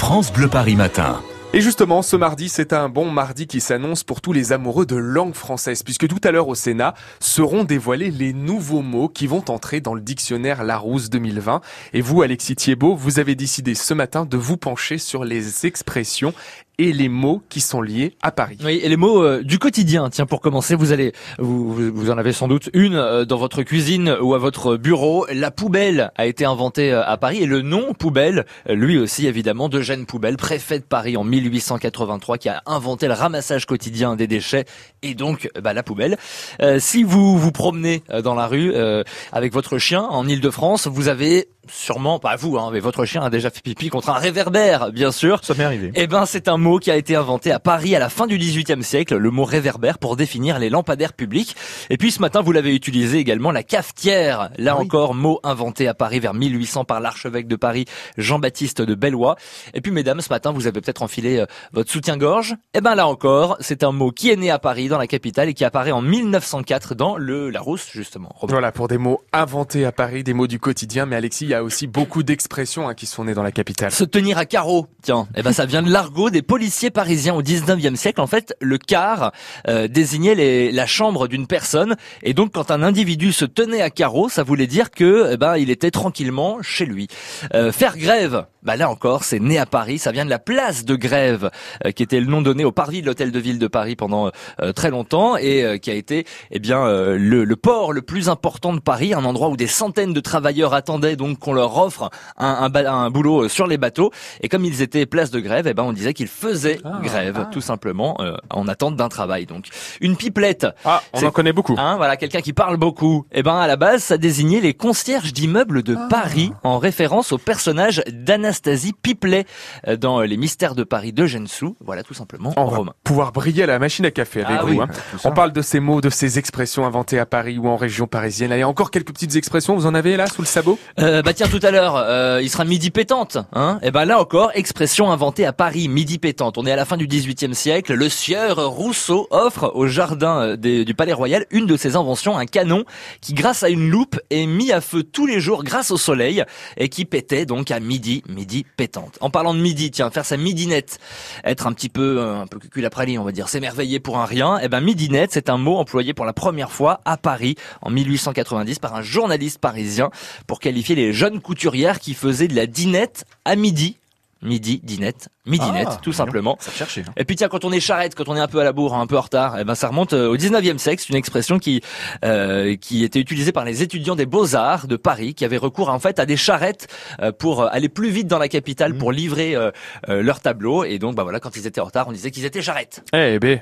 France Bleu Paris Matin. Et justement, ce mardi, c'est un bon mardi qui s'annonce pour tous les amoureux de langue française, puisque tout à l'heure au Sénat seront dévoilés les nouveaux mots qui vont entrer dans le dictionnaire Larousse 2020. Et vous, Alexis Thiebaud, vous avez décidé ce matin de vous pencher sur les expressions et les mots qui sont liés à Paris. Oui, et les mots euh, du quotidien. Tiens, pour commencer, vous allez, vous, vous en avez sans doute une euh, dans votre cuisine ou à votre bureau. La poubelle a été inventée euh, à Paris et le nom poubelle, lui aussi évidemment, d'Eugène Poubelle, préfet de Paris en 1883, qui a inventé le ramassage quotidien des déchets et donc bah, la poubelle. si vous vous promenez dans la rue avec votre chien en Île-de-France, vous avez sûrement, pas vous, hein, mais votre chien a déjà fait pipi contre un réverbère, bien sûr. Ça m'est arrivé. Eh ben, c'est un mot qui a été inventé à Paris à la fin du XVIIIe siècle, le mot réverbère pour définir les lampadaires publics. Et puis ce matin, vous l'avez utilisé également, la cafetière. Là encore, mot inventé à Paris vers 1800 par l'archevêque de Paris, Jean-Baptiste de Bellois. Et puis mesdames, ce matin, vous avez peut-être enfilé euh, votre soutien-gorge. Eh ben là encore, c'est un mot qui est né à Paris, dans la capitale, et qui apparaît en 1904 dans le Larousse, justement. Voilà, pour des mots inventés à Paris, des mots du quotidien. Mais Alexis, il y a aussi beaucoup d'expressions hein, qui sont nées dans la capitale. Se tenir à carreau, tiens, eh ben ça vient de l'argot des policiers parisiens au 19e siècle. En fait, le car euh, désignait les, la chambre d'une personne, et donc quand un individu se tenait à carreau, ça voulait dire que eh ben il était tranquillement chez lui. Euh, faire grève, bah là encore, c'est né à Paris, ça vient de la place de Grève, euh, qui était le nom donné au parvis de l'hôtel de ville de Paris pendant très longtemps et qui a été eh bien le, le, port le plus important de Paris, un endroit où des centaines de travailleurs attendaient donc qu'on leur offre un, un, un, boulot sur les bateaux. Et comme ils étaient place de grève, eh ben on disait qu'ils faisaient ah. grève, ah. tout simplement, euh, en attente d'un travail. Donc une pipelette. Ah, on en connaît beaucoup. Hein, voilà, quelqu'un qui parle beaucoup. Eh ben à la base, ça désignait les concierges d'immeubles de ah. Paris, en référence au personnage d'Anastasie Pipelet euh, dans Les Mystères de Paris de Sou. Voilà, tout simplement. On va pouvoir briller à la machine à café avec vous. Hein. On parle de ces mots, de ces expressions inventées à Paris ou en région parisienne. Allez, encore quelques petites expressions. Vous en avez là sous le sabot? Euh, Bah tiens, tout à l'heure, euh, il sera midi pétante. Hein Et eh ben là encore, expression inventée à Paris, midi pétante. On est à la fin du XVIIIe siècle. Le sieur Rousseau offre au jardin euh, du Palais Royal une de ses inventions, un canon qui, grâce à une loupe, est mis à feu tous les jours grâce au soleil et qui pétait donc à midi, midi pétante. En parlant de midi, tiens, faire sa midinette, être un petit peu, euh, un peu cul après on va dire, s'émerveiller pour un rien. Eh ben midinette, c'est un mot employé pour la première fois à Paris en 1890 par un journaliste parisien pour qualifier les jeunes couturières qui faisaient de la dinette à midi midi, dinette, midinette, ah, tout simplement. Ça chercher. Hein. Et puis tiens, quand on est charrette, quand on est un peu à la bourre, un peu en retard, eh ben ça remonte euh, au 19e siècle, c'est une expression qui euh, qui était utilisée par les étudiants des Beaux-Arts de Paris qui avaient recours en fait à des charrettes euh, pour aller plus vite dans la capitale pour mmh. livrer leur tableau et donc bah voilà, quand ils étaient en retard, on disait qu'ils étaient charrettes. Eh ben